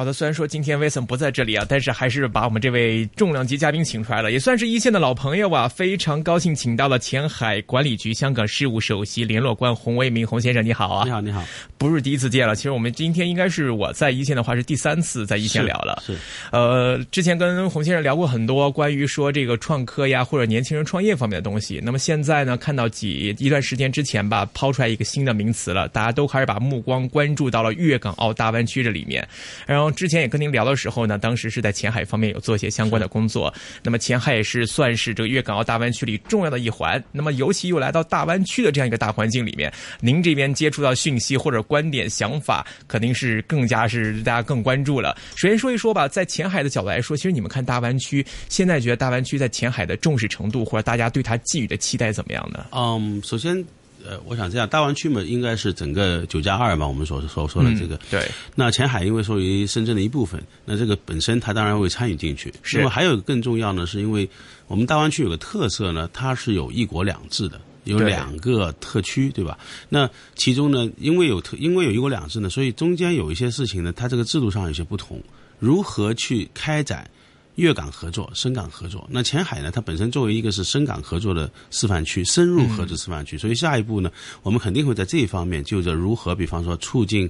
好的，虽然说今天威森不在这里啊，但是还是把我们这位重量级嘉宾请出来了，也算是一线的老朋友啊，非常高兴请到了前海管理局香港事务首席联络官洪为民洪先生，你好啊！你好，你好，不是第一次见了，其实我们今天应该是我在一线的话是第三次在一线聊了，是，呃，之前跟洪先生聊过很多关于说这个创科呀或者年轻人创业方面的东西，那么现在呢，看到几一段时间之前吧，抛出来一个新的名词了，大家都开始把目光关注到了粤港澳大湾区这里面，然后之前也跟您聊的时候呢，当时是在前海方面有做一些相关的工作。那么前海也是算是这个粤港澳大湾区里重要的一环。那么尤其又来到大湾区的这样一个大环境里面，您这边接触到讯息或者观点想法，肯定是更加是大家更关注了。首先说一说吧，在前海的角度来说，其实你们看大湾区，现在觉得大湾区在前海的重视程度，或者大家对它寄予的期待怎么样呢？嗯，首先。呃，我想这样，大湾区嘛，应该是整个九加二嘛，我们所所说的这个。对。那前海因为属于深圳的一部分，那这个本身它当然会参与进去。是。那么还有更重要呢，是因为我们大湾区有个特色呢，它是有一国两制的，有两个特区，对吧？那其中呢，因为有特，因为有一国两制呢，所以中间有一些事情呢，它这个制度上有些不同，如何去开展？粤港合作、深港合作，那前海呢？它本身作为一个是深港合作的示范区、深入合作示范区，所以下一步呢，我们肯定会在这一方面，就着如何，比方说促进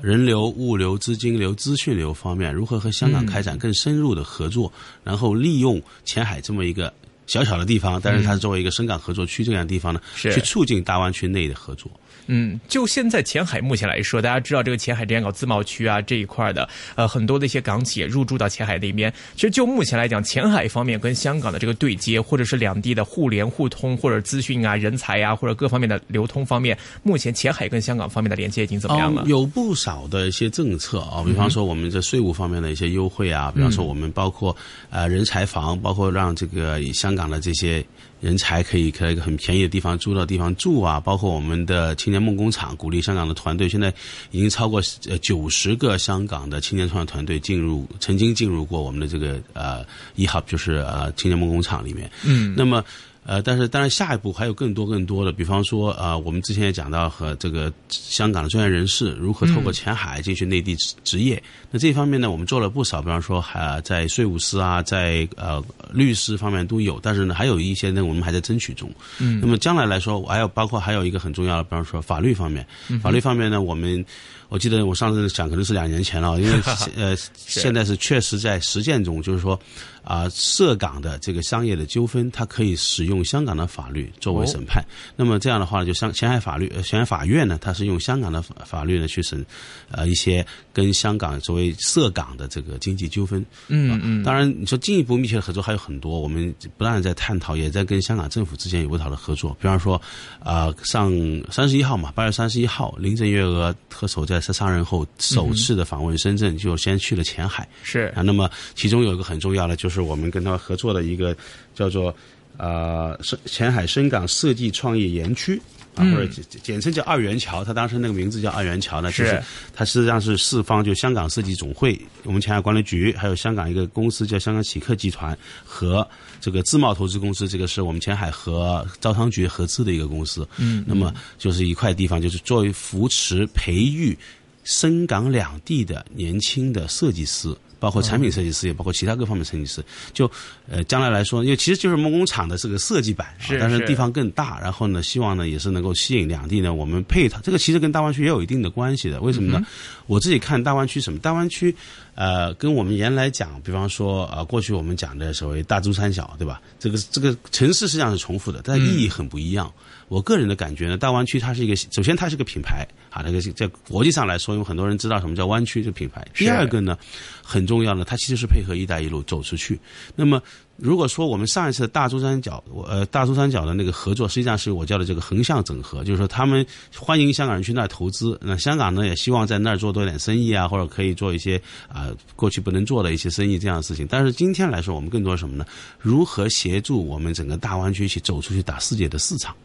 人流、物流、资金流、资讯流方面，如何和香港开展更深入的合作，然后利用前海这么一个小小的地方，但是它作为一个深港合作区这样的地方呢，去促进大湾区内的合作。嗯，就现在前海目前来说，大家知道这个前海之前搞自贸区啊这一块的，呃，很多的一些港企也入驻到前海那边。其实就目前来讲，前海方面跟香港的这个对接，或者是两地的互联互通，或者资讯啊、人才啊，或者各方面的流通方面，目前前海跟香港方面的连接已经怎么样了？有不少的一些政策啊，比方说我们在税务方面的一些优惠啊，比方说我们包括呃人才房，包括让这个香港的这些。人才可以在一个很便宜的地方租到地方住啊，包括我们的青年梦工厂，鼓励香港的团队，现在已经超过呃九十个香港的青年创业团队进入，曾经进入过我们的这个呃一号，就是呃青年梦工厂里面。嗯，那么。呃，但是当然，下一步还有更多更多的，比方说，呃，我们之前也讲到和这个香港的专业人士如何透过前海进去内地职职业。那这方面呢，我们做了不少，比方说，还在税务师啊，在呃律师方面都有。但是呢，还有一些呢，我们还在争取中。嗯。那么将来来说，还有包括还有一个很重要的，比方说法律方面。法律方面呢，我们我记得我上次讲可能是两年前了，因为 呃现在是确实在实践中，就是说。啊，涉港的这个商业的纠纷，它可以使用香港的法律作为审判。那么这样的话呢，就香前海法律，前海法院呢，它是用香港的法律呢去审，呃，一些跟香港作为涉港的这个经济纠纷。嗯嗯。当然，你说进一步密切的合作还有很多，我们不断在探讨，也在跟香港政府之间有不少的合作。比方说，啊，上三十一号嘛，八月三十一号，林郑月娥特首在上任后首次的访问深圳，就先去了前海。是啊，那么其中有一个很重要的就是。是我们跟他合作的一个叫做呃深前海深港设计创业园区啊，或者简简称叫二元桥。他当时那个名字叫二元桥呢，就是它实际上是四方，就香港设计总会、我们前海管理局，还有香港一个公司叫香港启客集团和这个自贸投资公司，这个是我们前海和招商局合资的一个公司。嗯，那么就是一块地方，就是作为扶持培育深港两地的年轻的设计师。包括产品设计师，也包括其他各方面设计师。就呃，将来来说，因为其实就是梦工厂的这个设计版，是但是地方更大。然后呢，希望呢也是能够吸引两地呢，我们配套。这个其实跟大湾区也有一定的关系的。为什么呢？我自己看大湾区什么？大湾区呃，跟我们原来讲，比方说呃，过去我们讲的所谓大珠三角，对吧？这个这个城市实际上是重复的，但意义很不一样。我个人的感觉呢，大湾区它是一个，首先它是个品牌啊，那个在国际上来说，有很多人知道什么叫湾区这个品牌。第二个呢，很重要的，它其实是配合“一带一路”走出去。那么，如果说我们上一次大珠三角，呃，大珠三角的那个合作，实际上是我叫的这个横向整合，就是说他们欢迎香港人去那儿投资，那香港呢也希望在那儿做多点生意啊，或者可以做一些啊过去不能做的一些生意这样的事情。但是今天来说，我们更多什么呢？如何协助我们整个大湾区一起走出去打世界的市场？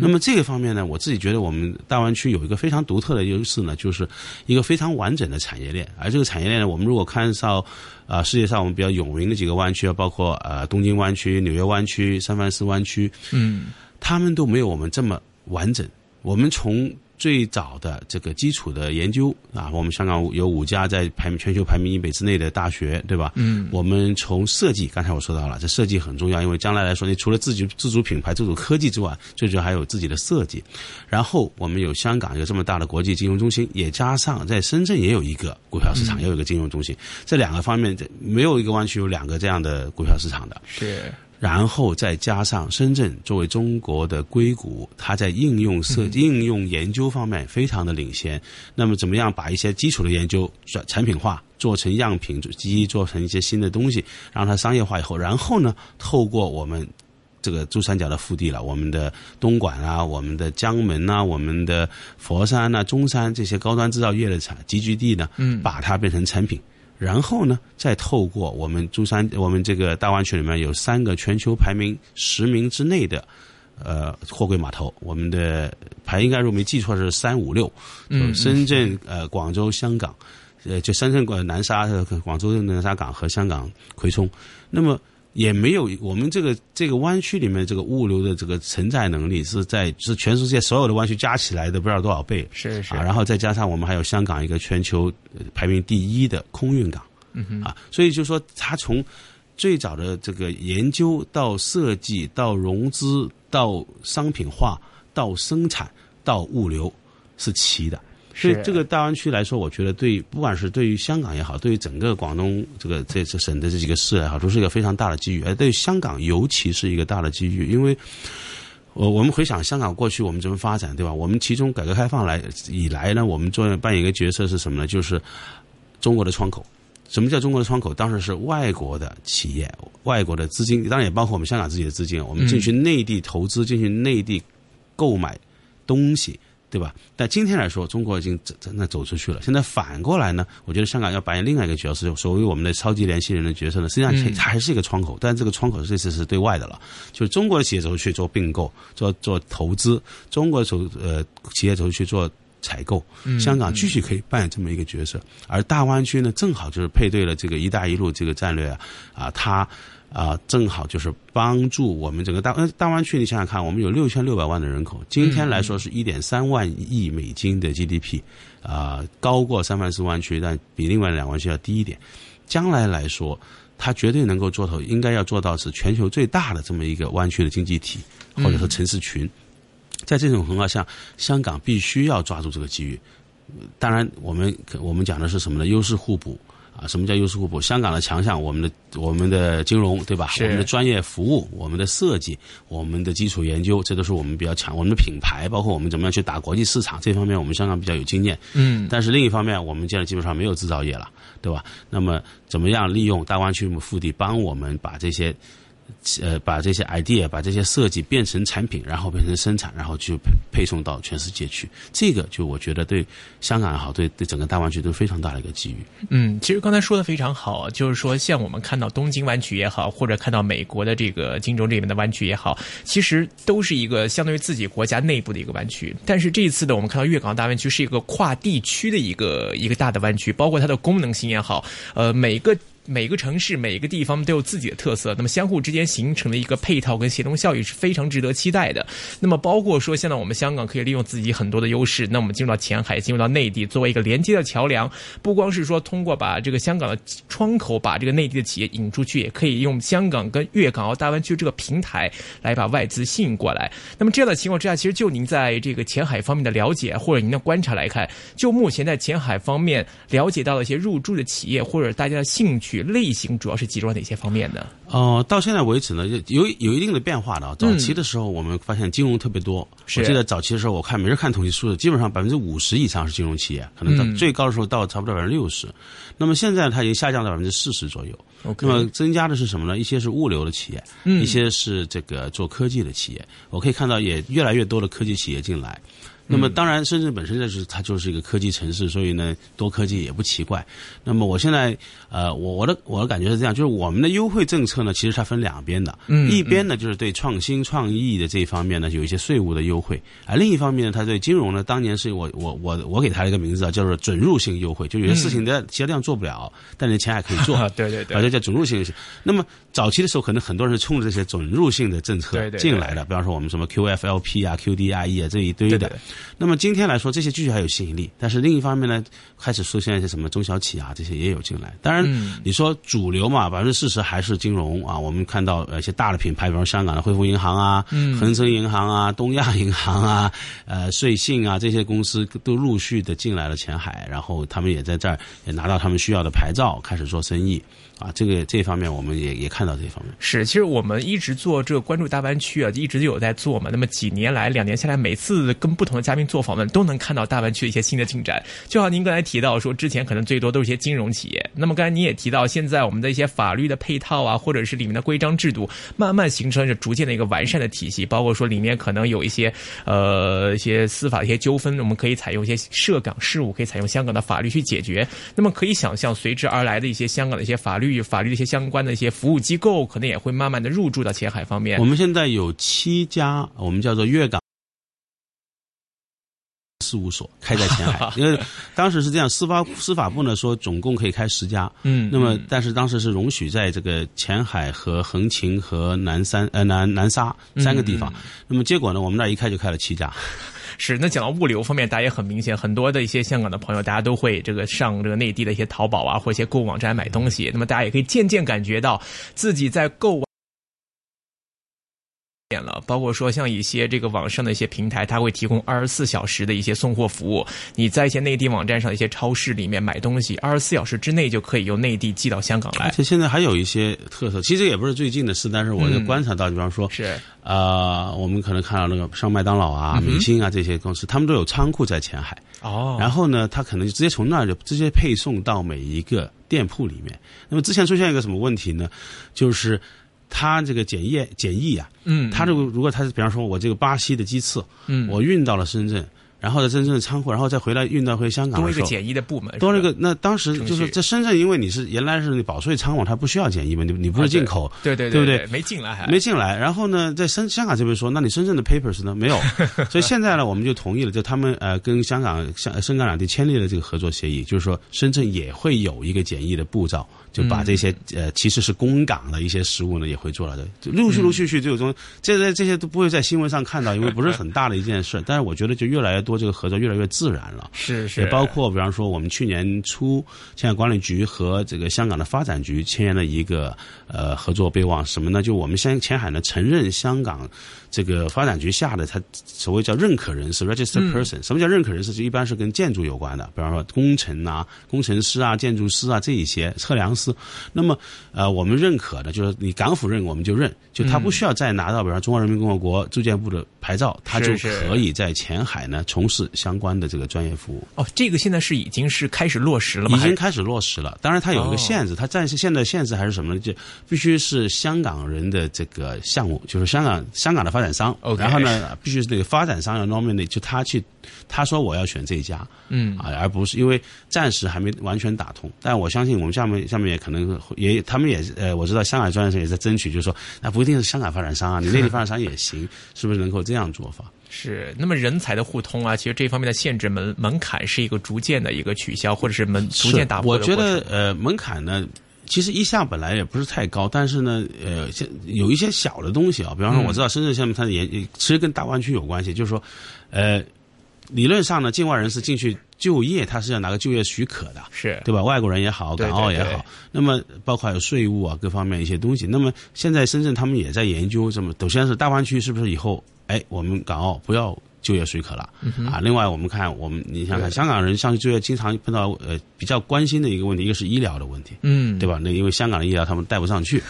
那么这个方面呢，我自己觉得我们大湾区有一个非常独特的优势呢，就是一个非常完整的产业链。而这个产业链呢，我们如果看到啊，世界上我们比较有名的几个湾区，包括呃东京湾区、纽约湾区、三藩市湾区，嗯，他们都没有我们这么完整。我们从最早的这个基础的研究啊，我们香港有五家在排全球排名一百之内的大学，对吧？嗯，我们从设计，刚才我说到了，这设计很重要，因为将来来说，你除了自己自主品牌、自主科技之外，最主要还有自己的设计。然后我们有香港有这么大的国际金融中心，也加上在深圳也有一个股票市场，也有一个金融中心，这两个方面，没有一个湾区有两个这样的股票市场的。是。然后再加上深圳作为中国的硅谷，它在应用设计、应用研究方面非常的领先。那么怎么样把一些基础的研究转产品化，做成样品机，做成一些新的东西，让它商业化以后，然后呢，透过我们这个珠三角的腹地了，我们的东莞啊，我们的江门啊，我们的佛山啊、中山这些高端制造业的产集聚地呢，嗯，把它变成产品。然后呢，再透过我们珠山，我们这个大湾区里面有三个全球排名十名之内的，呃，货柜码头，我们的排应该如果没记错是三五六，嗯，深圳、呃，广州、香港，呃，就深圳、广南沙、广州的南沙港和香港葵涌，那么。也没有我们这个这个湾区里面这个物流的这个承载能力是在是全世界所有的湾区加起来的不知道多少倍。是是。啊，然后再加上我们还有香港一个全球排名第一的空运港，嗯哼。啊，所以就说它从最早的这个研究到设计到融资到商品化到生产到物流是齐的。所以这个大湾区来说，我觉得对，不管是对于香港也好，对于整个广东这个这这省的这几个市也好，都是一个非常大的机遇。而对于香港，尤其是一个大的机遇，因为，我我们回想香港过去我们怎么发展，对吧？我们其中改革开放来以来呢，我们做扮演一个角色是什么呢？就是中国的窗口。什么叫中国的窗口？当时是外国的企业、外国的资金，当然也包括我们香港自己的资金，我们进去内地投资，进去内地购买东西。对吧？但今天来说，中国已经真真的走出去了。现在反过来呢，我觉得香港要扮演另外一个角色，所谓我们的超级联系人的角色呢，实际上它还是一个窗口，但这个窗口这次是对外的了，就是中国的企业走出去做并购、做做投资，中国走呃企业走出去做采购，香港继续可以扮演这么一个角色。而大湾区呢，正好就是配对了这个“一带一路”这个战略啊，啊，它。啊，正好就是帮助我们整个大大湾区。你想想看，我们有六千六百万的人口，今天来说是一点三万亿美金的 GDP，啊，高过三藩市湾区，但比另外两个湾区要低一点。将来来说，它绝对能够做头，应该要做到是全球最大的这么一个湾区的经济体，或者说城市群。在这种情况下，香港必须要抓住这个机遇。当然，我们我们讲的是什么呢？优势互补。啊，什么叫优势互补？香港的强项，我们的我们的金融，对吧？我们的专业服务，我们的设计，我们的基础研究，这都是我们比较强。我们的品牌，包括我们怎么样去打国际市场，这方面我们香港比较有经验。嗯。但是另一方面，我们现在基本上没有制造业了，对吧？那么怎么样利用大湾区腹地，帮我们把这些。呃，把这些 idea，把这些设计变成产品，然后变成生产，然后去配送到全世界去。这个就我觉得对香港也好，对对整个大湾区都是非常大的一个机遇。嗯，其实刚才说的非常好，就是说像我们看到东京湾区也好，或者看到美国的这个金州这边的湾区也好，其实都是一个相当于自己国家内部的一个湾区。但是这一次呢，我们看到粤港澳大湾区是一个跨地区的一个一个大的湾区，包括它的功能性也好，呃，每个。每个城市、每个地方都有自己的特色，那么相互之间形成的一个配套跟协同效应是非常值得期待的。那么包括说，现在我们香港可以利用自己很多的优势，那我们进入到前海、进入到内地，作为一个连接的桥梁，不光是说通过把这个香港的窗口把这个内地的企业引出去，也可以用香港跟粤港澳大湾区这个平台来把外资吸引过来。那么这样的情况之下，其实就您在这个前海方面的了解或者您的观察来看，就目前在前海方面了解到的一些入驻的企业或者大家的兴趣。类型主要是集中在哪些方面呢？哦，到现在为止呢，有有一定的变化的。早期的时候，我们发现金融特别多。我记得早期的时候，我看每日看统计数字，基本上百分之五十以上是金融企业，可能到最高的时候到差不多百分之六十。那么现在它已经下降到百分之四十左右。那么增加的是什么呢？一些是物流的企业，一些是这个做科技的企业。我可以看到也越来越多的科技企业进来。那么当然，深圳本身就是它就是一个科技城市，所以呢，多科技也不奇怪。那么我现在呃，我我的我的感觉是这样，就是我们的优惠政策。呢，其实它分两边的，嗯一边呢就是对创新创意的这一方面呢有一些税务的优惠，而另一方面呢，它对金融呢，当年是我我我我给它一个名字啊，叫做准入性优惠，就有些事情在其他地方做不了，但是钱还可以做，对，对对啊，对，这叫准入性。那么早期的时候，可能很多人是冲着这些准入性的政策对对对进来的，比方说我们什么 QFLP 啊、QDIE 啊这一堆的。那么今天来说，这些继续还有吸引力，但是另一方面呢，开始出现一些什么中小企啊，这些也有进来。当然，嗯你说主流嘛，百分之四十还是金融啊。我们看到呃一些大的品牌，比如香港的汇丰银行啊、嗯恒生银行啊、东亚银行啊、呃瑞信啊这些公司都陆续的进来了前海，然后他们也在这儿也拿到他们需要的牌照，开始做生意啊。这个这方面我们也也看到这方面。是，其实我们一直做这个关注大湾区啊，一直有在做嘛。那么几年来，两年下来，每次跟不同的嘉宾做访问，都能看到大湾区的一些新的进展。就好您刚才提到说，之前可能最多都是一些金融企业，那么刚才您也提到，现在我们的一些法律的配套啊，或者是里面的规章制度，慢慢形成着逐渐的一个完善的体系，包括说里面可能有一些呃一些司法的一些纠纷，我们可以采用一些涉港事务，可以采用香港的法律去解决。那么可以想象，随之而来的一些香港的一些法律、法律的一些相关的一些服务机构，可能也会慢慢的入驻到前海方面我。们现在有七家，我们叫做粤港。事务所开在前海，因为当时是这样，司法司法部呢说总共可以开十家，嗯那么但是当时是容许在这个前海和横琴和南山呃南南沙三个地方，那么结果呢，我们那儿一开就开了七家，是，那讲到物流方面，大家也很明显，很多的一些香港的朋友，大家都会这个上这个内地的一些淘宝啊，或一些购物网站买东西。那么大家也可以渐渐感觉到自己在购物。变了，包括说像一些这个网上的一些平台，它会提供二十四小时的一些送货服务。你在一些内地网站上的一些超市里面买东西，二十四小时之内就可以由内地寄到香港来。而且现在还有一些特色，其实也不是最近的事，但是我就嗯观察到，比方说是，呃，我们可能看到那个像麦当劳啊、明星啊这些公司，他们都有仓库在前海。哦，然后呢，他可能就直接从那儿就直接配送到每一个店铺里面。那么之前出现一个什么问题呢？就是他这个检验检疫啊，嗯，他这个如果他是比方说我这个巴西的鸡翅，嗯，我运到了深圳，然后在深圳的仓库，然后再回来运到回香港多一个的时候。检疫的部门，多了一个，那当时就是在深圳，因为你是原来是保税仓嘛，它不需要检疫嘛，你你不是进口，对对对不对对没进来还没进来。然后呢，在深香港这边说，那你深圳的 papers 呢？没有。所以现在呢，我们就同意了，就他们呃跟香港、香深港两地签立了这个合作协议，就是说深圳也会有一个检疫的步骤，就把这些、呃其实是公港的一些食物呢也会做了的，就陆续陆续续这种这这这些都不会在新闻上看到，因为不是很大的一件事。但是我觉得就越来越多这个合作越来越自然了。是是，也包括比方说，我们去年初，前海管理局和这个香港的发展局签了一个呃合作备忘，什么呢？就我们先前海呢承认香港这个发展局下的它所谓叫认可人士 （registered person）。什么叫认可人士？就一般是跟建筑有关的，比方说工程啊、工程师啊、建筑师啊这一些测量师。那么呃，我们认可的就是你港府认我们就认，就他不需要再拿到比方中华人民共和国住建部的牌照，他就可以在前海呢从事相关的这个专业服务。哦，这个现在是已经是开始落实了吗？已经开始落实了，当然它有一哦个限制，它暂时现在限制还是什么呢？就必须是香港人的这个项目，就是香港香港的发展商然后呢，必须是那个发展商要 nominate，就他去他说我要选这一家，嗯啊，而不是因为暂时还没完全打通，但我相信我们下面下面也可能也他们也呃，我知道香港专业社也在争取，就是说那不一定是香港发展商啊，你内地发展商也行，是不是能够这样做法？是，那么人才的互通啊，其实这方面的限制门门槛是一个逐渐的一个取消，或者是门逐渐打破我觉。得呃门槛呢，其实一向本来也不是太高，但是呢，呃，现有一些小的东西啊，比方说嗯我知道深圳下面它的研，其实跟大湾区有关系，就是说，呃，理论上呢，境外人士进去就业，他是要拿个就业许可的。是对吧？外国人也好，港澳也好，对对那么包括还有税务啊各方面一些东西。那么现在深圳他们也在研究，这么首先是大湾区是不是以后，哎，我们港澳不要就业许可了、啊。另外我们看我们你想想，香港人上去就业经常碰到呃比较关心的一个问题，一个是医疗的问题。嗯，对吧？那因为香港的医疗他们带不上去，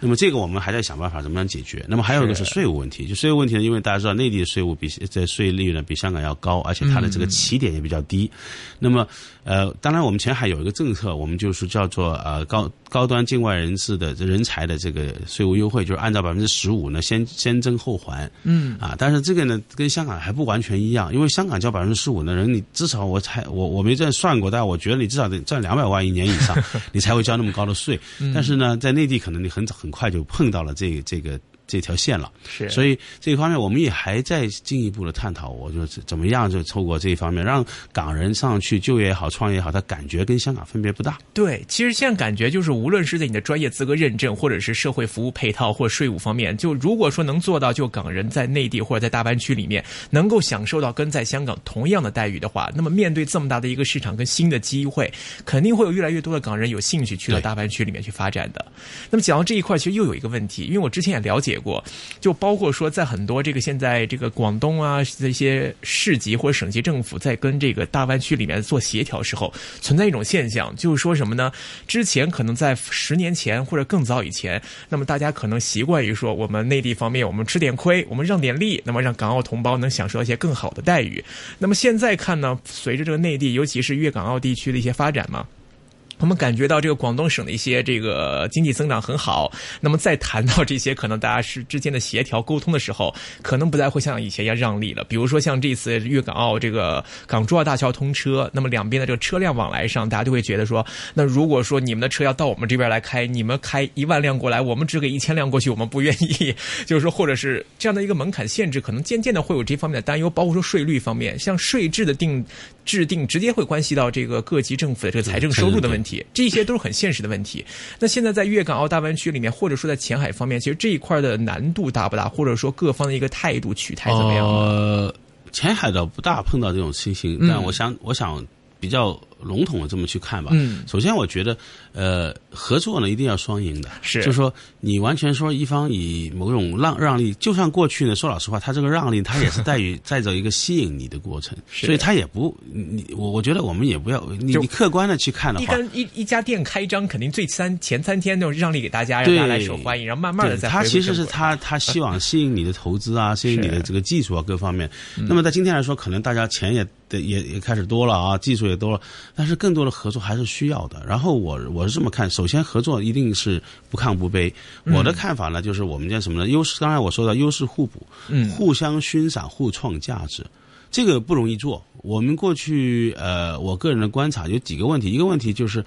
那么这个我们还在想办法怎么样解决。那么还有一个是税务问题，就税务问题呢，因为大家知道内地的税务比这税率呢比香港要高，而且它的这个起点也比较低。那么呃，当然我们前海有一个政策，我们就是叫做呃高高端境外人士的人才的这个税务优惠，就是按照百分之十五呢先先征后还。嗯啊，但是这个呢跟香港还不不完全一样，因为香港交百分之十五的人，你至少我才我我没这样算过，但我觉得你至少得赚两百万一年以上，你才会交那么高的税。但是呢，在内地可能你很很快就碰到了这这个。这条线了，是，所以这一方面我们也还在进一步的探讨。我就怎么样就透过这一方面，让港人上去就业也好、创业也好，他感觉跟香港分别不大。对，其实现在感觉就是，无论是在你的专业资格认证，或者是社会服务配套或税务方面，就如果说能做到，就港人在内地或者在大湾区里面能够享受到跟在香港同样的待遇的话，那么面对这么大的一个市场跟新的机会，肯定会有越来越多的港人有兴趣去到大湾区里面去发展的。那么讲到这一块，其实又有一个问题，因为我之前也了解过。就包括说，在很多这个现在这个广东啊这些市级或者省级政府在跟这个大湾区里面做协调时候，存在一种现象，就是说什么呢？之前可能在十年前或者更早以前，那么大家可能习惯于说，我们内地方面我们吃点亏，我们让点利，那么让港澳同胞能享受一些更好的待遇。那么现在看呢，随着这个内地，尤其是粤港澳地区的一些发展嘛。我们感觉到这个广东省的一些这个经济增长很好，那么再谈到这些可能大家是之间的协调沟通的时候，可能不再会像以前一样让利了。比如说像这次粤港澳这个港珠澳大桥通车，那么两边的这个车辆往来上，大家都会觉得说，那如果说你们的车要到我们这边来开，你们开一万辆过来，我们只给一千辆过去，我们不愿意。就是说，或者是这样的一个门槛限制，可能渐渐的会有这方面的担忧，包括说税率方面，像税制的定制定，直接会关系到这个各级政府的这个财政收入的问题。这些都是很现实的问题。那现在在粤港澳大湾区里面，或者说在前海方面，其实这一块的难度大不大？或者说各方的一个态度取态怎么样？呃，前海倒不大碰到这种情形，但我想，我想比较。笼统的这么去看吧。嗯，首先我觉得，呃，合作呢一定要双赢的。是，就是说你完全说一方以某种让让利，就算过去呢，说老实话，他这个让利，他也是在于在着一个吸引你的过程，所以他也不你我我觉得我们也不要你你客观的去看的话，一一一家店开张肯定最三前三天都让利给大家，让大家来受欢迎，然后慢慢的再。他其实是他他希望吸引你的投资啊，吸引你的这个技术啊各方面。那么在今天来说，可能大家钱也也也开始多了啊，技术也多了，但是更多的合作。还是需要的。然后我我是这么看，首先合作一定是不亢不卑。我的看法呢，就是我们叫什么呢？优势，刚才我说的优势互补，嗯，互相欣赏，互创价值，这个不容易做。我们过去呃，我个人的观察有几个问题，一个问题就是。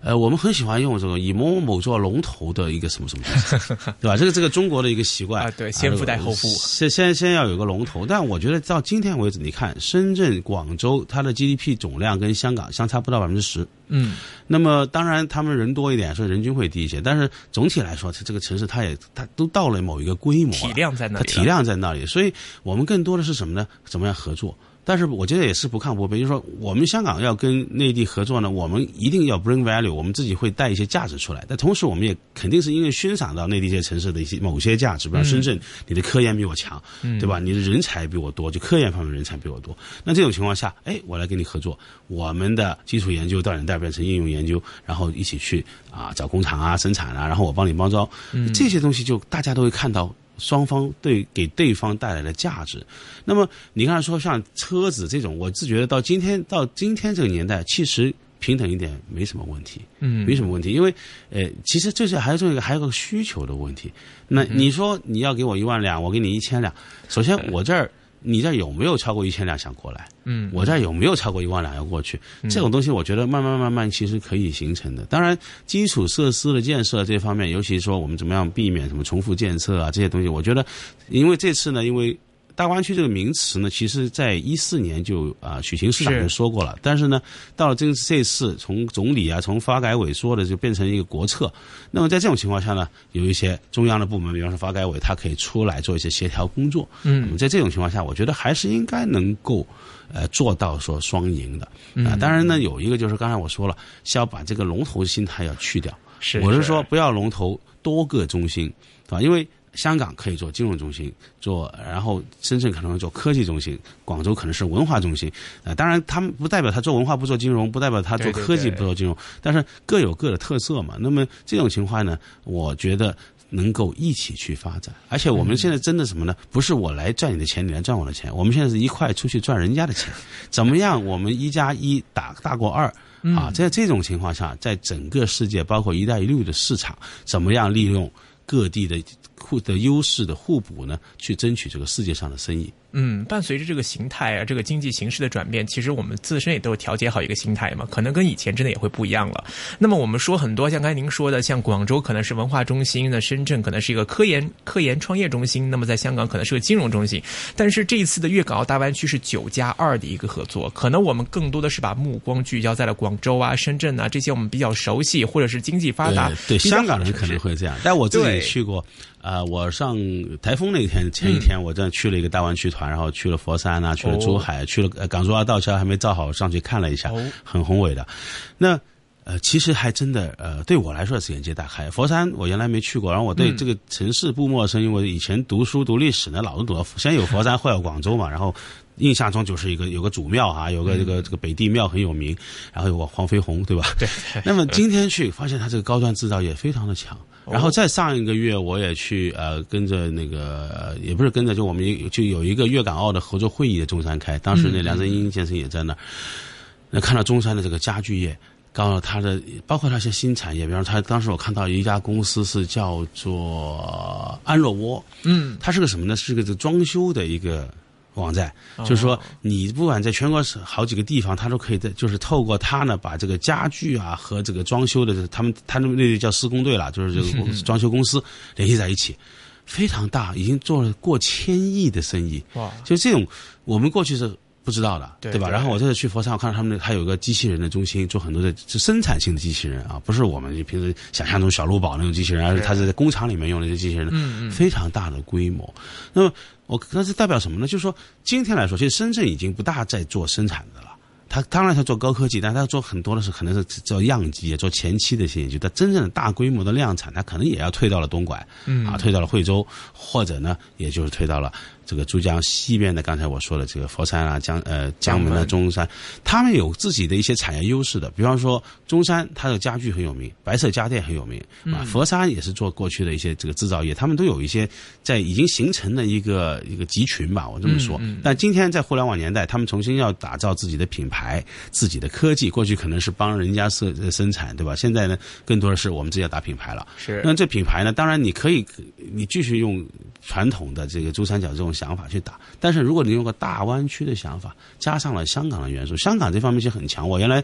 呃，我们很喜欢用这个以某某某做龙头的一个什么什么东西，对吧？这个这个中国的一个习惯啊，对，先富带后富，先先先要有个龙头。但我觉得到今天为止，你看深圳、广州，它的 GDP 总量跟香港相差不到百分之十。嗯，那么当然他们人多一点，所以人均会低一些。但是总体来说，这这个城市它也它都到了某一个规模，体量在那里，体量在那里。所以我们更多的是什么呢？怎么样合作？但是我觉得也是不亢不卑，就是说我们香港要跟内地合作呢，我们一定要 bring value，我们自己会带一些价值出来。但同时，我们也肯定是因为欣赏到内地一些城市的一些某些价值，比如深圳，你的科研比我强，对吧？你的人才比我多，就科研方面人才比我多。那这种情况下，哎，我来跟你合作，我们的基础研究到你代表成应用研究，然后一起去啊找工厂啊生产啊，然后我帮你包装，这些东西就大家都会看到。双方对给对方带来的价值，那么你刚才说像车子这种，我自觉得到今天到今天这个年代，其实平等一点没什么问题，嗯，没什么问题，因为呃，其实这是还有一个还有个需求的问题。那你说你要给我一万两，我给你一千两，首先我这儿。你这有没有超过一千辆想过来？嗯，我这有没有超过一万辆要过去？这种东西，我觉得慢慢慢慢其实可以形成的。当然，基础设施的建设这方面，尤其说我们怎么样避免什么重复建设啊这些东西，我觉得，因为这次呢，因为。大湾区这个名词呢，其实在一四年就啊，许晴市长就说过了。但是呢，到了这这次从总理啊，从发改委说的，就变成一个国策。那么在这种情况下呢，有一些中央的部门，比方说发改委，它可以出来做一些协调工作。嗯，在这种情况下，我觉得还是应该能够呃做到说双赢的。啊，当然呢，有一个就是刚才我说了，是要把这个龙头心态要去掉。是，我是说不要龙头多个中心，对吧？因为香港可以做金融中心，做然后深圳可能会做科技中心，广州可能是文化中心。呃，当然他们不代表他做文化不做金融，不代表他做科技不做金融，但是各有各的特色嘛。那么这种情况呢，我觉得能够一起去发展。而且我们现在真的什么呢？不是我来赚你的钱，你来赚我的钱。我们现在是一块出去赚人家的钱。怎么样？我们一加一打大过二啊！在这种情况下，在整个世界，包括“一带一路”的市场，怎么样利用各地的？互的优势的互补呢，去争取这个世界上的生意。嗯，伴随着这个形态啊，这个经济形势的转变，其实我们自身也都调节好一个心态嘛，可能跟以前真的也会不一样了。那么我们说很多，像刚才您说的，像广州可能是文化中心，那深圳可能是一个科研科研创业中心，那么在香港可能是个金融中心。但是这一次的粤港澳大湾区是九加二的一个合作，可能我们更多的是把目光聚焦在了广州啊、深圳啊这些我们比较熟悉或者是经济发达。对香港人可能会这样，但我自己去过。啊，我上台风那天前一天，我正去了一个大湾区团，然后去了佛山啊，去了珠海，去了港珠澳大桥还没造好，上去看了一下，很宏伟的。那呃，其实还真的呃，对我来说是眼界大开。佛山我原来没去过，然后我对这个城市不陌生，因为以前读书读历史呢，老是读先有佛山，后有广州嘛。然后印象中就是一个有个祖庙啊，有个这个这个北帝庙很有名，然后有个黄飞鸿，对吧？对。那么今天去发现它这个高端制造业非常的强。然后再上一个月，我也去呃跟着那个也不是跟着，就我们就有一个粤港澳的合作会议的中山开，当时那梁振英先生也在那儿，那看到中山的这个家具业，告诉他的包括那些新产业，比方他当时我看到一家公司是叫做安若窝，嗯，它是个什么呢？是个这装修的一个。网站就是说，你不管在全国好几个地方，他都可以在，就是透过他呢，把这个家具啊和这个装修的，他们他们那叫施工队了，就是这个 装修公司联系在一起，非常大，已经做了过千亿的生意。哇！就这种，我们过去是。不知道的，对吧？然后我这次去佛山，我看到他们还有个机器人的中心，做很多的是生产性的机器人啊，不是我们平时想象中小鹿宝那种机器人，而是它是在工厂里面用的这些机器人，嗯嗯，非常大的规模。那么我那是代表什么呢？就是说今天来说，其实深圳已经不大在做生产的了。他当然他做高科技，但他做很多的是可能是做样机，做前期的一些研究。但真正的大规模的量产，他可能也要退到了东莞，嗯啊，退到了惠州，或者呢，也就是退到了。这个珠江西边的，刚才我说的这个佛山啊、江呃江门啊、中山，他们有自己的一些产业优势的。比方说，中山它的家具很有名，白色家电很有名啊。佛山也是做过去的一些这个制造业，他们都有一些在已经形成的一个一个集群吧，我这么说。但今天在互联网年代，他们重新要打造自己的品牌、自己的科技。过去可能是帮人家设生产，对吧？现在呢，更多的是我们自己要打品牌了。是。那这品牌呢，当然你可以，你继续用传统的这个珠三角这种。想法去打，但是如果你用个大湾区的想法，加上了香港的元素，香港这方面是很强。我原来，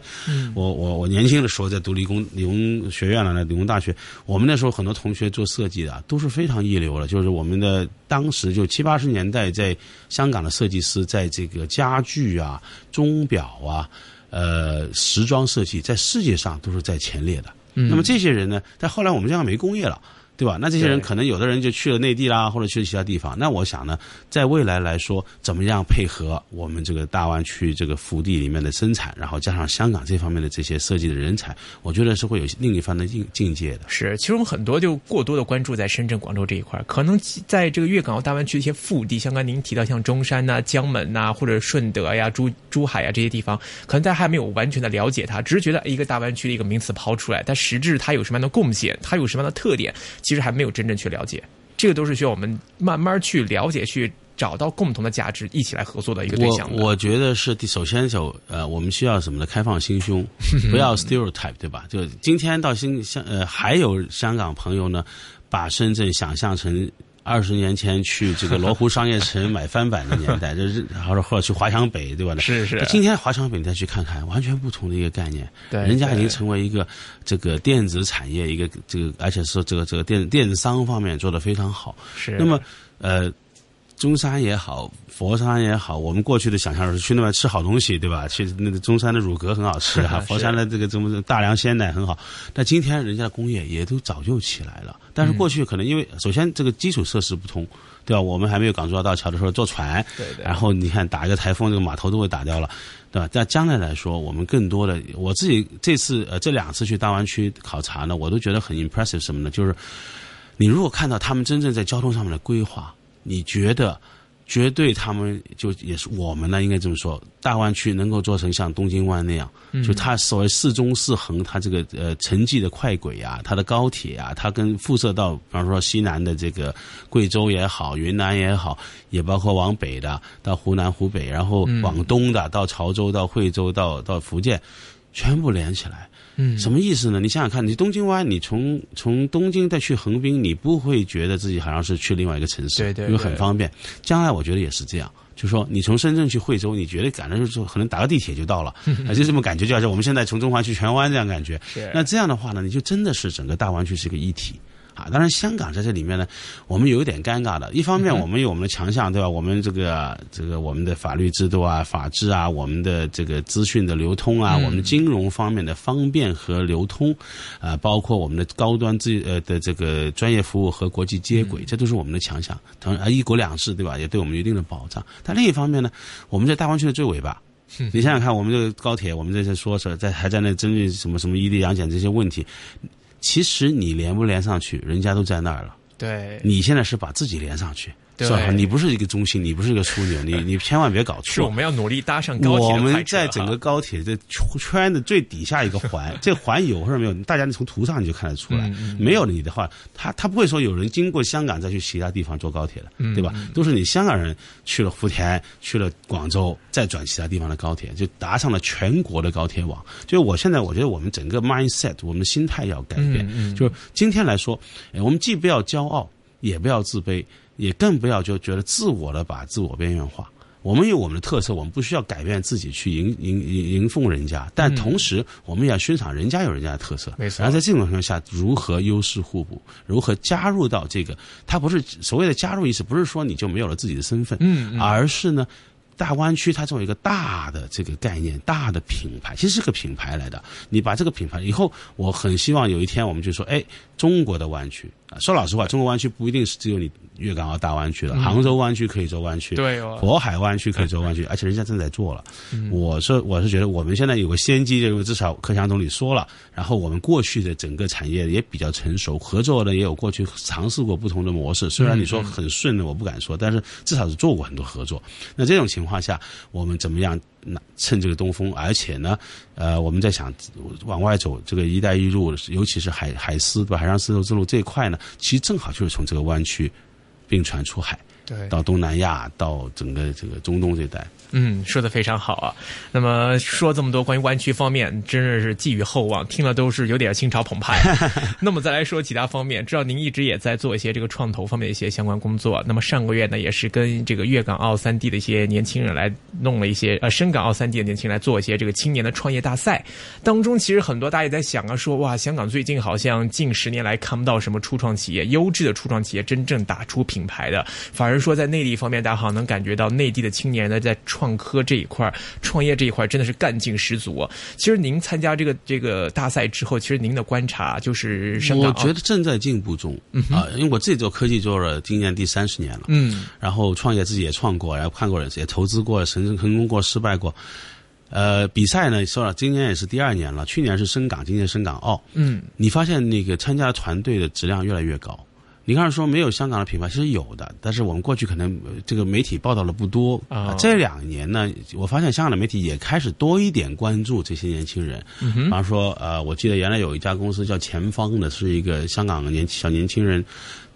我我我年轻的时候在读理工理工学院了，那理工大学，我们那时候很多同学做设计的都是非常一流的。就是我们的当时就七八十年代，在香港的设计师，在这个家具啊、钟表啊、呃时装设计，在世界上都是在前列的。那么这些人呢，在后来我们香港没工业了。对吧？那这些人可能有的人就去了内地啦，或者去了其他地方。那我想呢，在未来来说，怎么样配合我们这个大湾区这个腹地里面的生产，然后加上香港这方面的这些设计的人才，我觉得是会有另一番的境境界的。是，其实我们很多就过多的关注在深圳、广州这一块，可能在这个粤港澳大湾区的一些腹地，像刚您提到像中山呐、江门呐，或者顺德呀、珠珠海呀这些地方，可能大家还没有完全的了解它，只是觉得一个大湾区的一个名词抛出来，但实质它有什么样的贡献，它有什么样的特点？其实还没有真正去了解，这个都是需要我们慢慢去了解，去找到共同的价值，一起来合作的一个对象。我我觉得是首先首呃，我们需要什么呢？开放心胸，不要 stereotype，对吧？就今天到新香呃，还有香港朋友呢，把深圳想象成。二十年前去这个罗湖商业城买翻版的年代，就是或者或者去华强北，对吧？是是。今天华强北你再去看看，完全不同的一个概念。对。人家已经成为一个这个电子产业，一个这个，而且是这个这个电电商方面做的非常好。是。那么，呃。中山也好，佛山也好，我们过去的想象是去那边吃好东西，对吧？去那个中山的乳鸽很好吃 哈，佛山的这个什么大良鲜奶很好。但今天人家的工业也都早就起来了，但是过去可能因为首先这个基础设施不通，对吧？我们还没有港珠澳大桥的时候坐船，对对。然后你看打一个台风，这个码头都会打掉了，对吧？在将来来说，我们更多的我自己这次呃这两次去大湾区考察呢，我都觉得很 impressive 什么呢？就是你如果看到他们真正在交通上面的规划。你觉得，绝对他们就也是我们呢？应该这么说，大湾区能够做成像东京湾那样，就它所谓四中四横，它这个呃城际的快轨啊，它的高铁啊，它跟辐射到，比方说西南的这个贵州也好，云南也好，也包括往北的到湖南湖北，然后往东的到潮州、到惠州、到到福建。全部连起来。嗯，什么意思呢？你想想看，你东京湾，你从从东京再去横滨，你不会觉得自己好像是去另外一个城市，对对，因为很方便。将来我觉得也是这样，就说你从深圳去惠州，你觉得赶的就是可能打个地铁就到了，就这么感觉，就好像我们现在从中环去荃湾这样感觉。那这样的话呢，你就真的是整个大湾区是一个一体。啊，当然，香港在这里面呢，我们有一点尴尬的。一方面，我们有我们的强项，对吧？我们这个这个我们的法律制度啊、法治啊，我们的这个资讯的流通啊，我们金融方面的方便和流通，啊，包括我们的高端资呃的这个专业服务和国际接轨，这都是我们的强项。同啊，一国两制，对吧？也对我们有一定的保障。但另一方面呢，我们在大湾区的最尾巴。你想想看，我们这个高铁，我们这些说是在还在那争论什么什么一地两检这些问题。其实你连不连上去，人家都在那儿了。对，你现在是把自己连上去。是吧？你不是一个中心，你不是一个枢纽，你 你千万别搞错。是我们要努力搭上高铁。我们在整个高铁的圈的最底下一个环，这环有或者没有，大家从图上你就看得出来。没有你的话，他他不会说有人经过香港再去其他地方坐高铁的，对吧？都是你香港人去了福田，去了广州，再转其他地方的高铁，就搭上了全国的高铁网。就是我现在我觉得我们整个 mindset，我们的心态要改变。就是今天来说，我们既不要骄傲，也不要自卑。也更不要就觉得自我的把自我边缘化。我们有我们的特色，我们不需要改变自己去迎迎迎迎奉人家，但同时我们也要欣赏人家有人家的特色。没错。然后在这种情况下，如何优势互补，如何加入到这个？它不是所谓的加入意思，不是说你就没有了自己的身份，嗯，而是呢，大湾区它作为一个大的这个概念、大的品牌，其实是个品牌来的。你把这个品牌以后，我很希望有一天我们就说，哎，中国的湾区啊，说老实话，中国湾区不一定是只有你。粤港澳大湾区了，杭州湾区可以做湾区，对，渤海湾区可以做湾区，而且人家正在做了。我是我是觉得我们现在有个先机，因为至少克强总理说了，然后我们过去的整个产业也比较成熟，合作呢也有过去尝试过不同的模式。虽然你说很顺的，我不敢说，但是至少是做过很多合作。那这种情况下，我们怎么样趁这个东风？而且呢，呃，我们在想往外走，这个“一带一路”，尤其是海海丝对海上丝绸之路这一块呢，其实正好就是从这个湾区。并船出海，对，到东南亚，到整个这个中东这一带。嗯，说的非常好啊。那么说这么多关于湾区方面，真的是寄予厚望，听了都是有点心潮澎湃。那么再来说其他方面，知道您一直也在做一些这个创投方面的一些相关工作。那么上个月呢，也是跟这个粤港澳三地的一些年轻人来弄了一些呃深港澳三地的年轻人来做一些这个青年的创业大赛。当中其实很多大家也在想啊，说哇，香港最近好像近十年来看不到什么初创企业、优质的初创企业真正打出品牌的，反而说在内地方面，大家好像能感觉到内地的青年呢在。创科这一块，创业这一块真的是干劲十足。啊其实您参加这个这个大赛之后，其实您的观察就是，我觉得正在进步中啊。因为我自己做科技做了今年第三十年了，嗯，然后创业自己也创过，然后看过人也投资过，成成功过，失败过。呃，比赛呢说了，今年也是第二年了，去年是深港，今年深港澳，嗯，你发现那个参加团队的质量越来越高。你刚才说没有香港的品牌，其实有的，但是我们过去可能这个媒体报道的不多啊。这两年呢，我发现香港的媒体也开始多一点关注这些年轻人。嗯比方说，呃，我记得原来有一家公司叫前方的，是一个香港年小年轻人，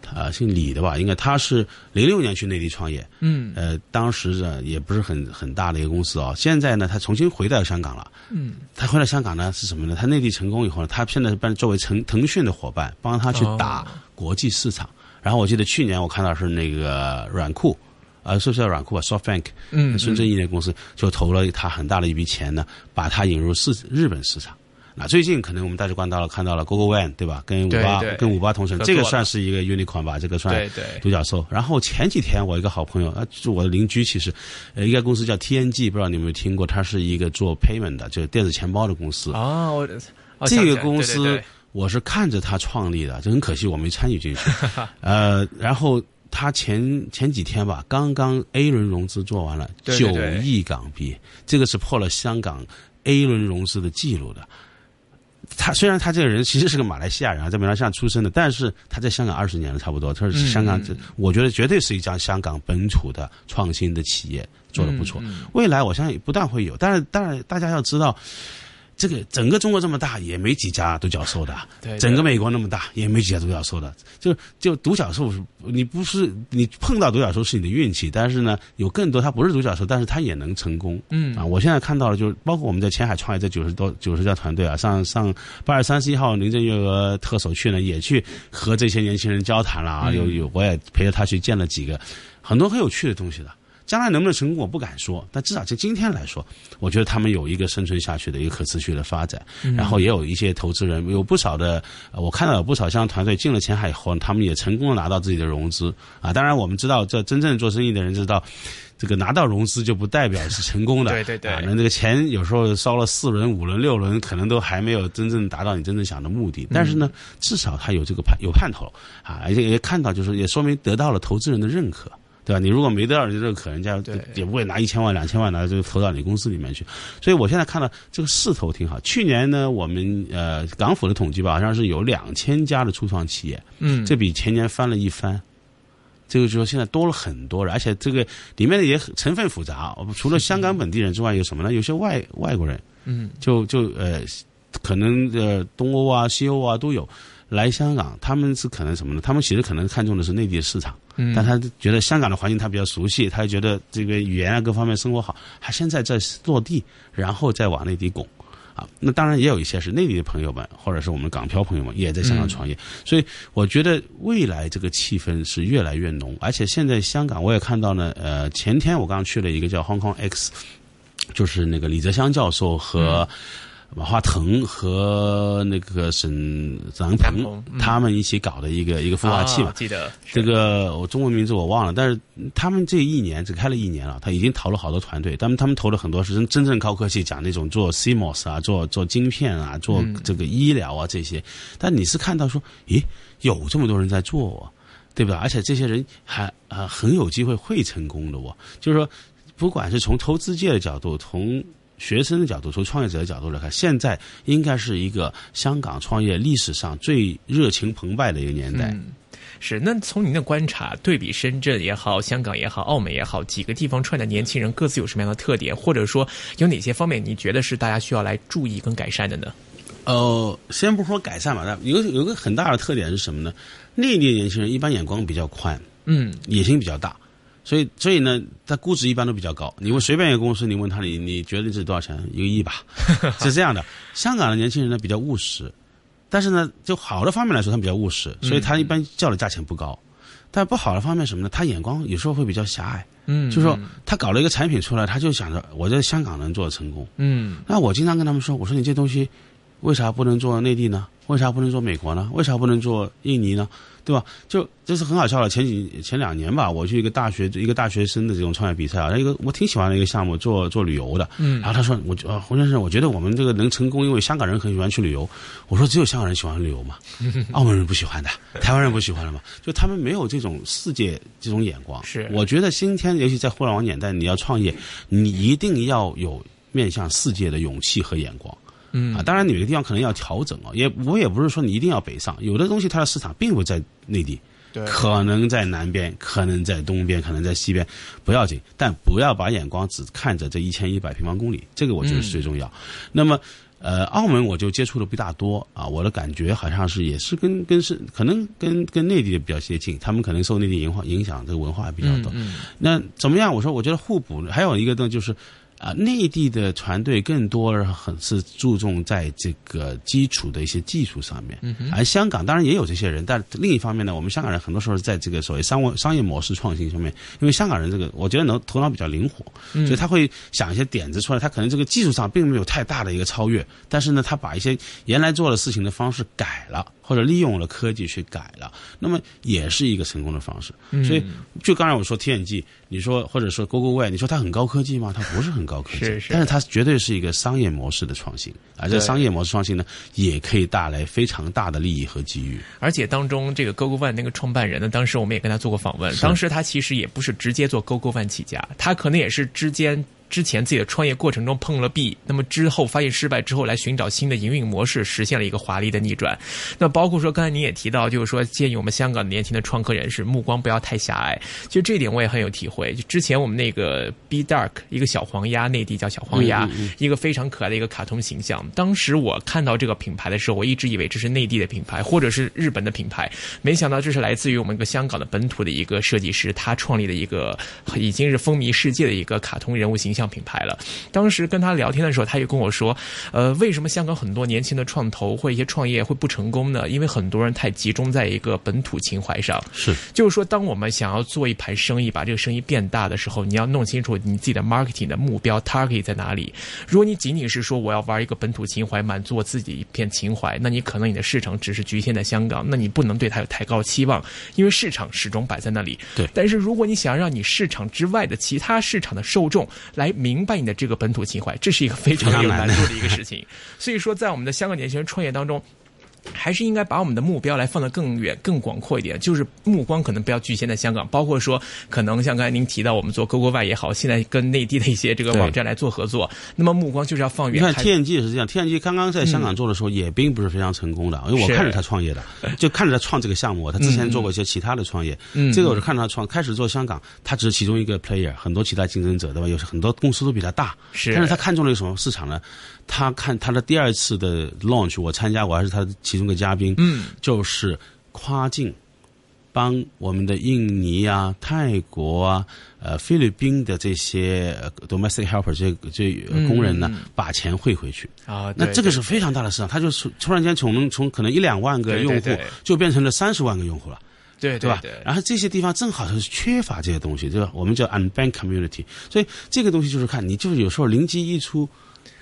他姓李的吧？应该他是零六年去内地创业。嗯。呃，当时呢也不是很很大的一个公司啊。现在呢，他重新回到香港了。嗯。他回到香港呢是什么呢？他内地成功以后呢，他现在是办作为腾腾讯的伙伴，帮他去打。国际市场，然后我记得去年我看到是那个软库，呃，是不是叫软库啊？SoftBank，嗯，孙正义那公司就投了他很大的一笔钱呢，把他引入市日本市场。那最近可能我们大家看到了，看到了 Google One，对吧？跟五八跟五八同城，这个算是一个 unicorn 吧？这个算独角兽。然后前几天我一个好朋友啊，是我的邻居，其实呃，一个公司叫 TNG，不知道你有没有听过？它是一个做 payment 的，就是电子钱包的公司。啊，我这个公司。我是看着他创立的，就很可惜我没参与进去。呃，然后他前前几天吧，刚刚 A 轮融资做完了九亿港币，这个是破了香港 A 轮融资的记录的。他虽然他这个人其实是个马来西亚人啊，在马来西亚出生的，但是他在香港二十年了，差不多。他是香港，我觉得绝对是一家香港本土的创新的企业，做的不错。未来我相信不但会有，但是当然大家要知道。这个整个中国这么大，也没几家独角兽的。对对整个美国那么大，也没几家独角兽的。就就独角兽，你不是你碰到独角兽是你的运气，但是呢，有更多它不是独角兽，但是它也能成功。嗯啊，我现在看到了，就是包括我们在前海创业这九十多九十家团队啊，上上八月三十一号，林郑月娥特首去呢，也去和这些年轻人交谈了啊，嗯有有我也陪着他去见了几个，很多很有趣的东西的。将来能不能成功，我不敢说，但至少就今天来说，我觉得他们有一个生存下去的一个可持续的发展。然后也有一些投资人，有不少的，呃我看到有不少像团队进了前海以后，他们也成功的拿到自己的融资啊。当然，我们知道，这真正做生意的人知道，这个拿到融资就不代表是成功的。对对对啊，那这个钱有时候烧了四轮、五轮、六轮，可能都还没有真正达到你真正想的目的。但是呢，至少他有这个盼有盼头啊，而且也看到，就是也说明得到了投资人的认可。对吧？你如果没得到人家认可，人家也不会拿一千万、两千万拿就投到你公司里面去。所以我现在看到这个势头挺好。去年呢，我们呃港府的统计吧，好像是有两千家的初创企业，嗯，这比前年翻了一番。这个就说现在多了很多了，而且这个里面的也很成分复杂。除了香港本地人之外，有什么呢？有些外外国人，嗯就就呃，可能呃东欧啊、西欧啊都有来香港，他们是可能什么呢？他们其实可能看中的是内地市场。嗯，但他觉得香港的环境他比较熟悉，他觉得这个语言啊各方面生活好，他现在在落地，然后再往内地拱。啊，那当然也有一些是内地的朋友们，或者是我们港漂朋友们也在香港创业，所以我觉得未来这个气氛是越来越浓，而且现在香港我也看到呢，呃，前天我刚去了一个叫 Hong Kong X，就是那个李泽湘教授和马化腾和那个沈南南鹏他们一起搞的一个一个孵化器嘛啊，记得这个我中文名字我忘了，但是他们这一年只开了一年了，他已经投了好多团队，他们他们投了很多是真真正高科技，讲那种做 CMOS 啊，做做晶片啊，做这个医疗啊这些。但你是看到说，咦，有这么多人在做哦，对吧？而且这些人还啊、很有机会会成功的哦。就是说，不管是从投资界的角度，从学生的角度，从创业者的角度来看，现在应该是一个香港创业历史上最热情澎湃的一个年代。嗯是，那从您的观察，对比深圳也好，香港也好，澳门也好，几个地方出来的年轻人各自有什么样的特点，或者说有哪些方面你觉得是大家需要来注意跟改善的呢？呃，先不说改善吧，但有有个很大的特点是什么呢？内地年轻人一般眼光比较宽，嗯野心比较大，所以所以呢，他估值一般都比较高。你问随便一个公司，你问他你你觉得这是多少钱？一个亿吧，是这样的。香港的年轻人呢比较务实，但是呢，就好的方面来说，他比较务实，所以他一般叫的价钱不高。但不好的方面什么呢？他眼光有时候会比较狭隘，嗯，就是说他搞了一个产品出来，他就想着我在香港能做成功。嗯那我经常跟他们说，我说你这东西为啥不能做内地呢？为啥不能做美国呢？为啥不能做印尼呢？对吧？就这是很好笑的。前几前两年吧，我去一个大学一个大学生的这种创业比赛啊，一个我挺喜欢的一个项目，做做旅游的。嗯然后他说，我呃胡先生，我觉得我们这个能成功，因为香港人很喜欢去旅游。我说只有香港人喜欢旅游嘛，澳门人不喜欢的，台湾人不喜欢的嘛，就他们没有这种世界这种眼光。是我觉得今天尤其在互联网年代，你要创业，你一定要有面向世界的勇气和眼光。嗯啊，当然有的地方可能要调整啊，也我也不是说你一定要北上，有的东西它的市场并不在内地，对可能在南边，可能在东边，可能在西边，不要紧，但不要把眼光只看着这一千一百平方公里，这个我觉得是最重要。那么。呃，澳门我就接触的不大多啊，我的感觉好像是也是跟跟是可能跟跟内地的比较接近，他们可能受内地影化影响，这个文化比较多。嗯那怎么样？我说，我觉得互补。还有一个呢，就是啊、内地的团队更多很是注重在这个基础的一些技术上面，而香港当然也有这些人，但另一方面呢，我们香港人很多时候是在这个所谓商务商业模式创新上面，因为香港人这个我觉得能头脑比较灵活，所以他会想一些点子出来，他可能这个技术上并没有太大的一个超越，但是呢，他把一些原来做的事情的方式改了，或者利用了科技去改了，那么也是一个成功的方式。所以就刚才我说 TNG，你说或者说 GoGoWay，你说它很高科技吗？它不是很高科技，是是但是它绝对是一个商业模式的创新，而这对商业模式创新呢，也可以带来非常大的利益和机遇。而且当中这个 Google One 那个创办人呢，当时我们也跟他做过访问，当时他其实也不是直接做 Google One 起家，他可能也是之间之前自己的创业过程中碰了壁，那么之后发现失败之后，来寻找新的营运模式，实现了一个华丽的逆转。那包括说刚才您也提到，就是说建议我们香港年轻的创客人士目光不要太狭隘。其实这一点我也很有体会。就之前我们那个 B Dark 一个小黄鸭，内地叫小黄鸭，一个非常可爱的一个卡通形象。当时我看到这个品牌的时候，我一直以为这是内地的品牌，或者是日本的品牌，没想到这是来自于我们一个香港的本土的一个设计师，他创立的一个已经是风靡世界的一个卡通人物形象品牌了。当时跟他聊天的时候，他也跟我说，呃，为什么香港很多年轻的创投或一些创业会不成功呢？因为很多人太集中在一个本土情怀上。是，就是说，当我们想要做一盘生意，把这个生意变大的时候，你要弄清楚你自己的 marketing 的目标 target 在哪里。如果你仅仅是说我要玩一个本土情怀，满足我自己一片情怀，那你可能你的市场只是局限在香港，那你不能对它有太高期望，因为市场始终摆在那里。对。但是如果你想让你市场之外的其他市场的受众来明白你的这个本土情怀，这是一个非常有难度的一个事情。所以说，在我们的香港年轻人创业当中。还是应该把我们的目标来放得更远、更广阔一点，就是目光可能不要局限在香港，包括说可能像刚才您提到，我们做 GoGoVy 也好，现在跟内地的一些这个网站来做合作，那么目光就是要放远。你看 TNG 也是这样，TNG 刚刚在香港做的时候也并不是非常成功的，因为我看着他创业的，就看着他创这个项目，他之前做过一些其他的创业，这个我是看着他创，开始做香港，他只是其中一个 player，很多其他竞争者对吧？有很多公司都比他大，是，但是他看中了一个什么市场呢？他看他的第二次的 launch，我参加，我还是他其中的嘉宾。嗯，就是跨境帮我们的印尼啊、泰国啊、呃菲律宾的这些 domestic helper 这这工人呢，把钱汇回去啊。那这个是非常大的市场，他就是突然间从从可能一两万个用户，就变成了三十万个用户了。对对吧？然后这些地方正好是缺乏这些东西，对吧？我们叫 unbanked community，所以这个东西就是看你就是有时候灵机一出。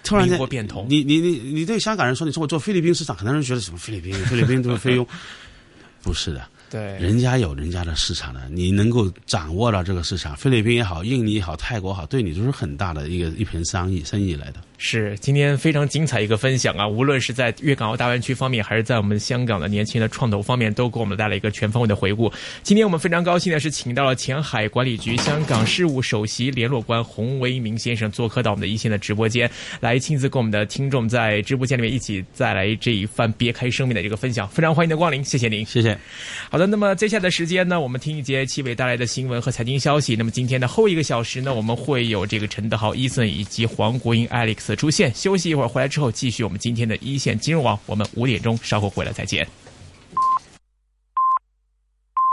突然间，你你你你对香港人说，你说我做菲律宾市场，很多人觉得什么菲律宾，菲律宾都是菲佣，不是的。对，人家有人家的市场的，你能够掌握到这个市场，菲律宾也好，印尼也好，泰国好，对你都是很大的一个一盘生意生意来的。是，今天非常精彩一个分享啊！无论是在粤港澳大湾区方面，还是在我们香港的年轻的创投方面，都给我们带来一个全方位的回顾。今天我们非常高兴的是，请到了前海管理局香港事务首席联络官洪维明先生做客到我们的一线的直播间，来亲自跟我们的听众在直播间里面一起再来这一番别开生面的这个分享。非常欢迎的光临，谢谢您，谢谢。好的，那么接下来的时间呢，我们听一节七伟带来的新闻和财经消息。那么今天的后一个小时呢，我们会有这个陈德豪、伊森以及黄国英、Alex 此出现休息。一会儿回来之后，继续我们今天的一线金融网。我们五点钟稍后回来再见。